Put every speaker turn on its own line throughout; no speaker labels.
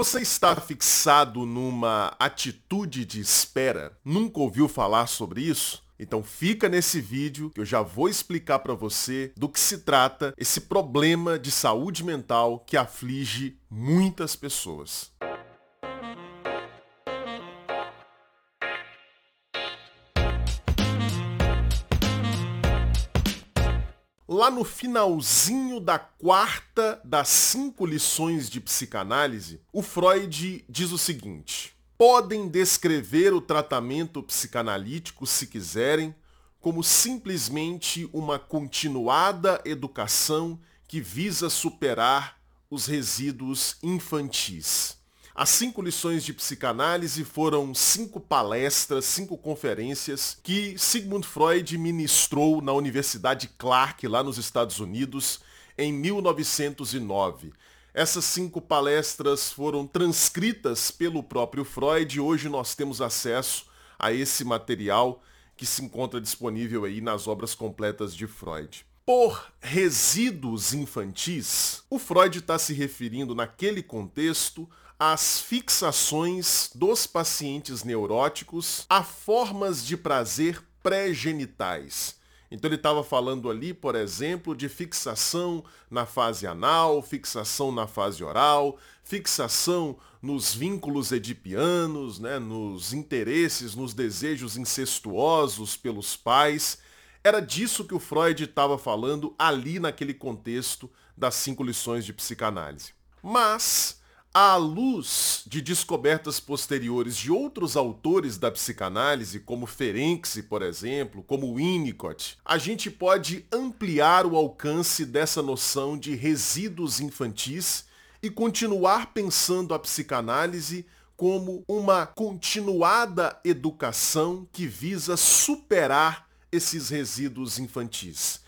Você está fixado numa atitude de espera? Nunca ouviu falar sobre isso? Então fica nesse vídeo que eu já vou explicar para você do que se trata esse problema de saúde mental que aflige muitas pessoas. Lá no finalzinho da quarta das cinco lições de psicanálise, o Freud diz o seguinte: podem descrever o tratamento psicanalítico, se quiserem, como simplesmente uma continuada educação que visa superar os resíduos infantis. As cinco lições de psicanálise foram cinco palestras, cinco conferências que Sigmund Freud ministrou na Universidade Clark, lá nos Estados Unidos, em 1909. Essas cinco palestras foram transcritas pelo próprio Freud e hoje nós temos acesso a esse material que se encontra disponível aí nas obras completas de Freud. Por resíduos infantis, o Freud está se referindo naquele contexto às fixações dos pacientes neuróticos a formas de prazer pré-genitais. Então ele estava falando ali, por exemplo, de fixação na fase anal, fixação na fase oral, fixação nos vínculos edipianos, né, nos interesses, nos desejos incestuosos pelos pais. Era disso que o Freud estava falando ali naquele contexto das cinco lições de psicanálise. Mas à luz de descobertas posteriores de outros autores da psicanálise, como Ferenczi, por exemplo, como Winnicott, a gente pode ampliar o alcance dessa noção de resíduos infantis e continuar pensando a psicanálise como uma continuada educação que visa superar esses resíduos infantis.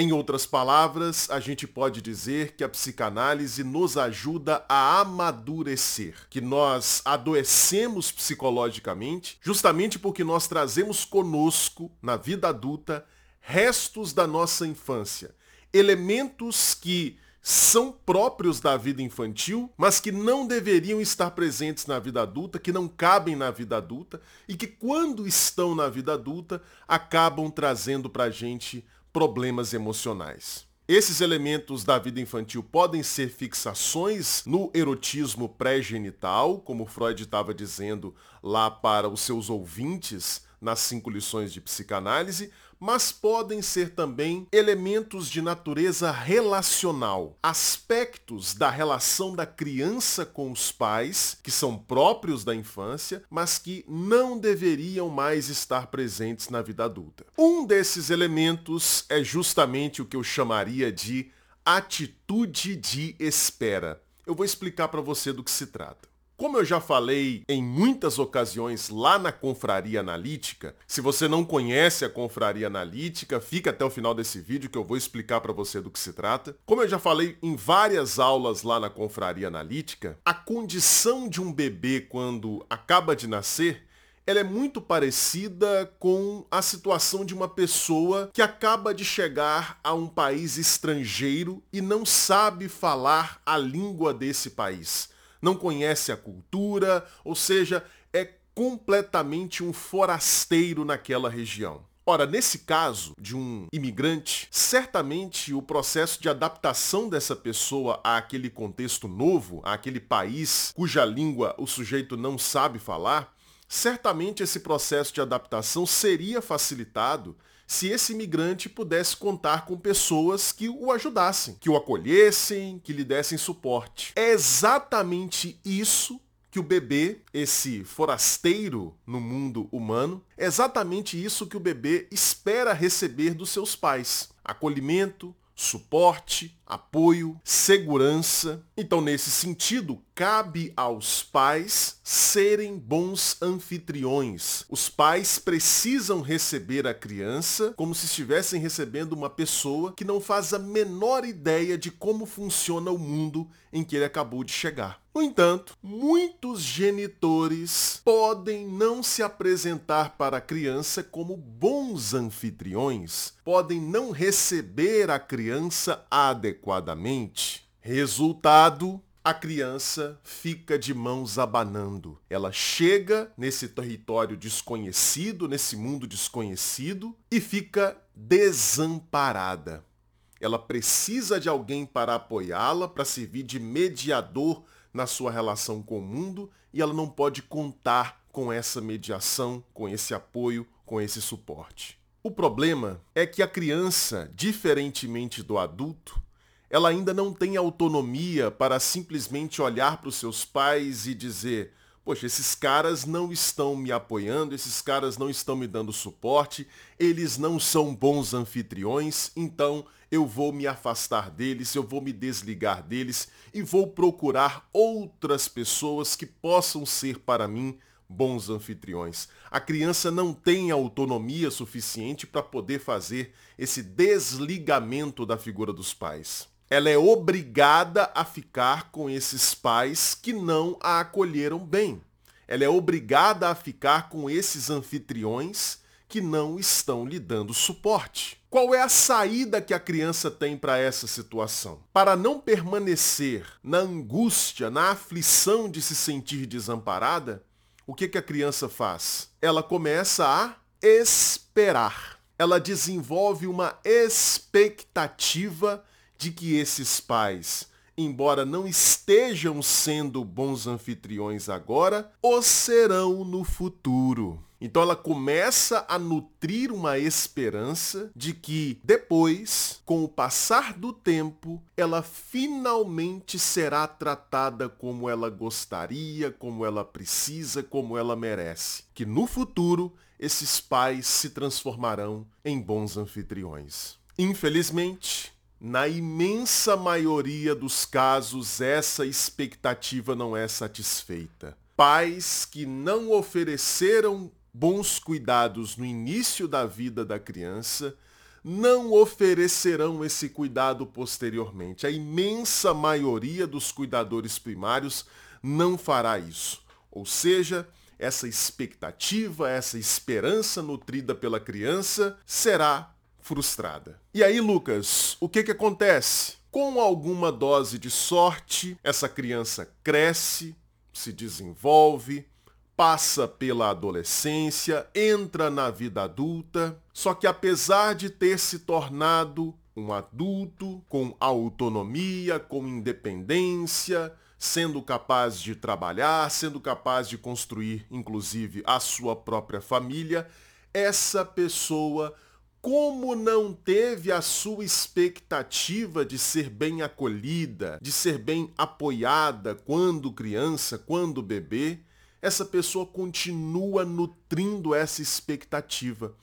Em outras palavras, a gente pode dizer que a psicanálise nos ajuda a amadurecer, que nós adoecemos psicologicamente justamente porque nós trazemos conosco, na vida adulta, restos da nossa infância, elementos que são próprios da vida infantil, mas que não deveriam estar presentes na vida adulta, que não cabem na vida adulta e que quando estão na vida adulta acabam trazendo para a gente problemas emocionais. Esses elementos da vida infantil podem ser fixações no erotismo pré-genital, como Freud estava dizendo lá para os seus ouvintes nas cinco lições de psicanálise, mas podem ser também elementos de natureza relacional, aspectos da relação da criança com os pais, que são próprios da infância, mas que não deveriam mais estar presentes na vida adulta. Um desses elementos é justamente o que eu chamaria de atitude de espera. Eu vou explicar para você do que se trata. Como eu já falei em muitas ocasiões lá na Confraria Analítica, se você não conhece a Confraria Analítica, fica até o final desse vídeo que eu vou explicar para você do que se trata. Como eu já falei em várias aulas lá na Confraria Analítica, a condição de um bebê quando acaba de nascer ela é muito parecida com a situação de uma pessoa que acaba de chegar a um país estrangeiro e não sabe falar a língua desse país não conhece a cultura, ou seja, é completamente um forasteiro naquela região. Ora, nesse caso de um imigrante, certamente o processo de adaptação dessa pessoa àquele contexto novo, àquele país cuja língua o sujeito não sabe falar, certamente esse processo de adaptação seria facilitado se esse imigrante pudesse contar com pessoas que o ajudassem, que o acolhessem, que lhe dessem suporte. É exatamente isso que o bebê, esse forasteiro no mundo humano, é exatamente isso que o bebê espera receber dos seus pais. Acolhimento, suporte, apoio, segurança. Então, nesse sentido, cabe aos pais serem bons anfitriões. Os pais precisam receber a criança como se estivessem recebendo uma pessoa que não faz a menor ideia de como funciona o mundo em que ele acabou de chegar. No entanto, muitos genitores podem não se apresentar para a criança como bons anfitriões, podem não receber a criança adequadamente. Resultado, a criança fica de mãos abanando. Ela chega nesse território desconhecido, nesse mundo desconhecido, e fica desamparada. Ela precisa de alguém para apoiá-la, para servir de mediador na sua relação com o mundo, e ela não pode contar com essa mediação, com esse apoio, com esse suporte. O problema é que a criança, diferentemente do adulto, ela ainda não tem autonomia para simplesmente olhar para os seus pais e dizer: Poxa, esses caras não estão me apoiando, esses caras não estão me dando suporte, eles não são bons anfitriões, então eu vou me afastar deles, eu vou me desligar deles e vou procurar outras pessoas que possam ser para mim bons anfitriões. A criança não tem autonomia suficiente para poder fazer esse desligamento da figura dos pais. Ela é obrigada a ficar com esses pais que não a acolheram bem. Ela é obrigada a ficar com esses anfitriões que não estão lhe dando suporte. Qual é a saída que a criança tem para essa situação? Para não permanecer na angústia, na aflição de se sentir desamparada, o que, que a criança faz? Ela começa a esperar. Ela desenvolve uma expectativa de que esses pais, embora não estejam sendo bons anfitriões agora, o serão no futuro. Então ela começa a nutrir uma esperança de que depois, com o passar do tempo, ela finalmente será tratada como ela gostaria, como ela precisa, como ela merece. Que no futuro esses pais se transformarão em bons anfitriões. Infelizmente, na imensa maioria dos casos, essa expectativa não é satisfeita. Pais que não ofereceram bons cuidados no início da vida da criança, não oferecerão esse cuidado posteriormente. A imensa maioria dos cuidadores primários não fará isso. Ou seja, essa expectativa, essa esperança nutrida pela criança será frustrada. E aí, Lucas, o que que acontece? Com alguma dose de sorte, essa criança cresce, se desenvolve, passa pela adolescência, entra na vida adulta, só que apesar de ter se tornado um adulto com autonomia, com independência, sendo capaz de trabalhar, sendo capaz de construir inclusive a sua própria família, essa pessoa como não teve a sua expectativa de ser bem acolhida, de ser bem apoiada quando criança, quando bebê, essa pessoa continua nutrindo essa expectativa,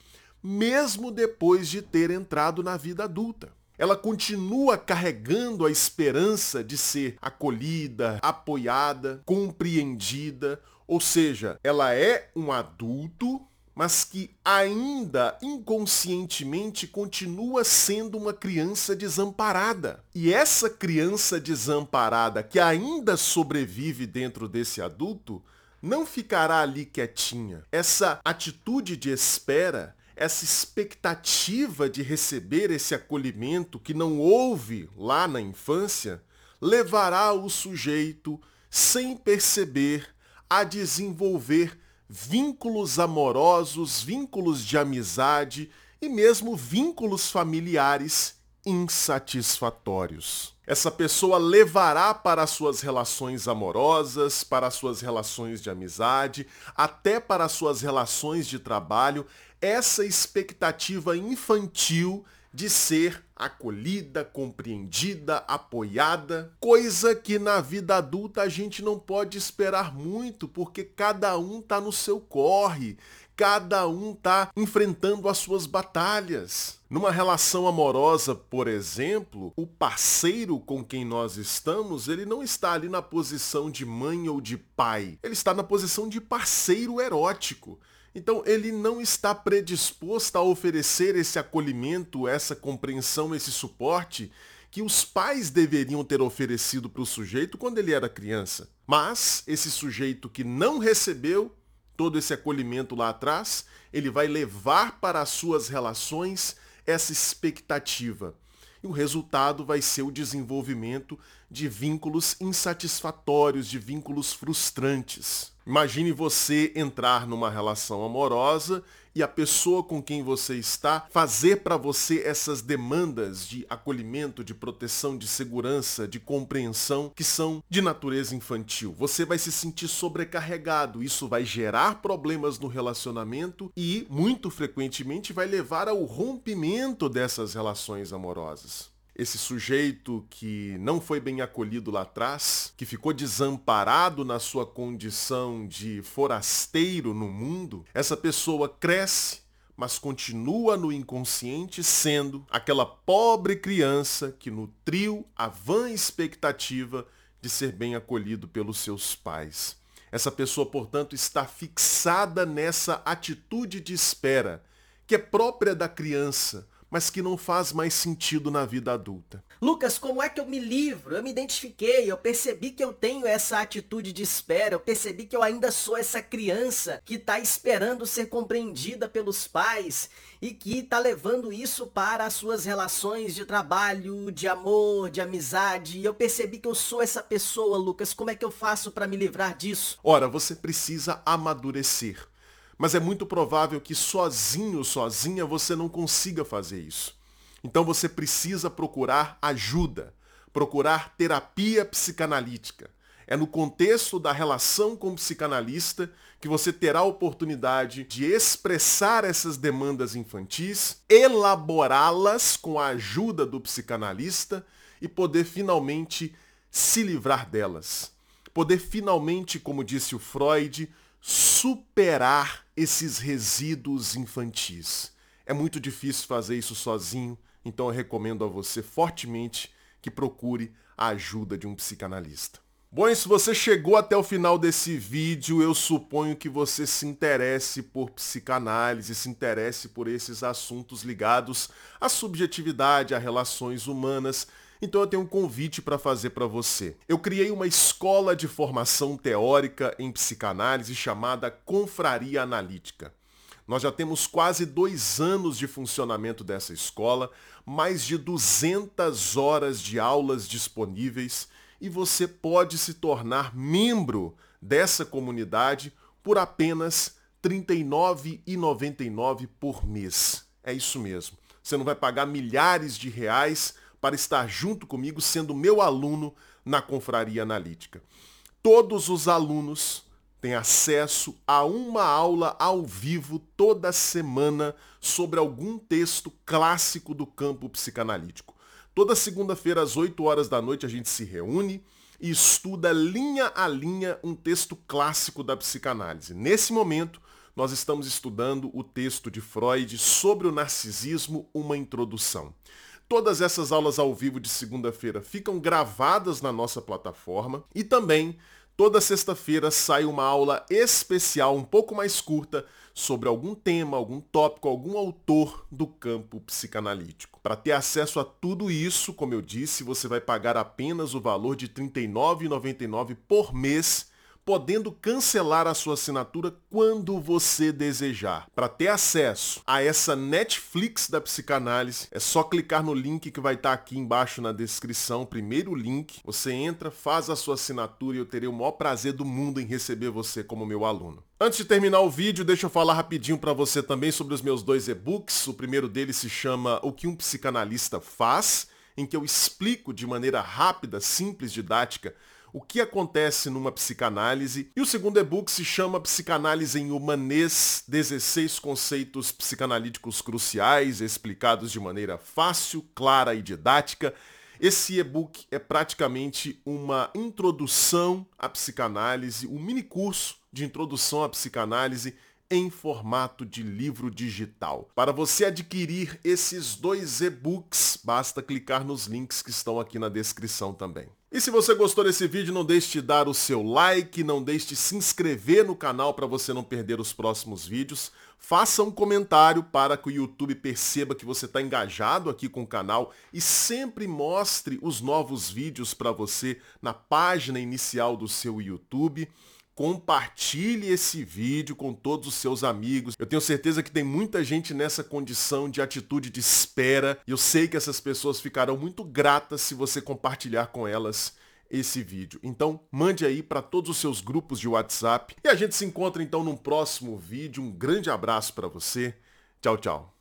mesmo depois de ter entrado na vida adulta. Ela continua carregando a esperança de ser acolhida, apoiada, compreendida, ou seja, ela é um adulto, mas que ainda inconscientemente continua sendo uma criança desamparada. E essa criança desamparada que ainda sobrevive dentro desse adulto não ficará ali quietinha. Essa atitude de espera, essa expectativa de receber esse acolhimento que não houve lá na infância, levará o sujeito, sem perceber, a desenvolver vínculos amorosos, vínculos de amizade e mesmo vínculos familiares insatisfatórios. Essa pessoa levará para suas relações amorosas, para suas relações de amizade, até para suas relações de trabalho, essa expectativa infantil de ser acolhida, compreendida, apoiada, coisa que na vida adulta a gente não pode esperar muito, porque cada um está no seu corre, cada um está enfrentando as suas batalhas. Numa relação amorosa, por exemplo, o parceiro com quem nós estamos, ele não está ali na posição de mãe ou de pai. Ele está na posição de parceiro erótico. Então ele não está predisposto a oferecer esse acolhimento, essa compreensão, esse suporte que os pais deveriam ter oferecido para o sujeito quando ele era criança. Mas esse sujeito que não recebeu todo esse acolhimento lá atrás, ele vai levar para as suas relações essa expectativa E o resultado vai ser o desenvolvimento de vínculos insatisfatórios, de vínculos frustrantes. Imagine você entrar numa relação amorosa e a pessoa com quem você está fazer para você essas demandas de acolhimento, de proteção, de segurança, de compreensão que são de natureza infantil. Você vai se sentir sobrecarregado, isso vai gerar problemas no relacionamento e muito frequentemente vai levar ao rompimento dessas relações amorosas esse sujeito que não foi bem acolhido lá atrás, que ficou desamparado na sua condição de forasteiro no mundo, essa pessoa cresce, mas continua no inconsciente sendo aquela pobre criança que nutriu a vã expectativa de ser bem acolhido pelos seus pais. Essa pessoa, portanto, está fixada nessa atitude de espera, que é própria da criança, mas que não faz mais sentido na vida adulta.
Lucas, como é que eu me livro? Eu me identifiquei, eu percebi que eu tenho essa atitude de espera, eu percebi que eu ainda sou essa criança que está esperando ser compreendida pelos pais e que está levando isso para as suas relações de trabalho, de amor, de amizade. Eu percebi que eu sou essa pessoa, Lucas. Como é que eu faço para me livrar disso?
Ora, você precisa amadurecer mas é muito provável que sozinho, sozinha, você não consiga fazer isso. Então você precisa procurar ajuda, procurar terapia psicanalítica. É no contexto da relação com o psicanalista que você terá a oportunidade de expressar essas demandas infantis, elaborá-las com a ajuda do psicanalista e poder finalmente se livrar delas. Poder finalmente, como disse o Freud, superar esses resíduos infantis. É muito difícil fazer isso sozinho, então eu recomendo a você fortemente que procure a ajuda de um psicanalista. Bom, e se você chegou até o final desse vídeo, eu suponho que você se interesse por psicanálise, se interesse por esses assuntos ligados à subjetividade, a relações humanas, então eu tenho um convite para fazer para você. Eu criei uma escola de formação teórica em psicanálise chamada Confraria Analítica. Nós já temos quase dois anos de funcionamento dessa escola, mais de 200 horas de aulas disponíveis e você pode se tornar membro dessa comunidade por apenas R$ 39,99 por mês. É isso mesmo. Você não vai pagar milhares de reais para estar junto comigo sendo meu aluno na Confraria Analítica. Todos os alunos têm acesso a uma aula ao vivo toda semana sobre algum texto clássico do campo psicanalítico. Toda segunda-feira às 8 horas da noite a gente se reúne e estuda linha a linha um texto clássico da psicanálise. Nesse momento, nós estamos estudando o texto de Freud sobre o narcisismo, uma introdução. Todas essas aulas ao vivo de segunda-feira ficam gravadas na nossa plataforma e também toda sexta-feira sai uma aula especial, um pouco mais curta, sobre algum tema, algum tópico, algum autor do campo psicanalítico. Para ter acesso a tudo isso, como eu disse, você vai pagar apenas o valor de R$ 39,99 por mês podendo cancelar a sua assinatura quando você desejar. Para ter acesso a essa Netflix da psicanálise, é só clicar no link que vai estar tá aqui embaixo na descrição, primeiro link. Você entra, faz a sua assinatura e eu terei o maior prazer do mundo em receber você como meu aluno. Antes de terminar o vídeo, deixa eu falar rapidinho para você também sobre os meus dois e-books. O primeiro deles se chama O que um psicanalista faz, em que eu explico de maneira rápida, simples, didática, o que acontece numa psicanálise. E o segundo e-book se chama Psicanálise em Humanês, 16 conceitos psicanalíticos cruciais, explicados de maneira fácil, clara e didática. Esse e-book é praticamente uma introdução à psicanálise, um mini curso de introdução à psicanálise em formato de livro digital. Para você adquirir esses dois e-books, basta clicar nos links que estão aqui na descrição também. E se você gostou desse vídeo, não deixe de dar o seu like, não deixe de se inscrever no canal para você não perder os próximos vídeos. Faça um comentário para que o YouTube perceba que você está engajado aqui com o canal e sempre mostre os novos vídeos para você na página inicial do seu YouTube compartilhe esse vídeo com todos os seus amigos. Eu tenho certeza que tem muita gente nessa condição de atitude de espera. E eu sei que essas pessoas ficarão muito gratas se você compartilhar com elas esse vídeo. Então, mande aí para todos os seus grupos de WhatsApp. E a gente se encontra então num próximo vídeo. Um grande abraço para você. Tchau, tchau.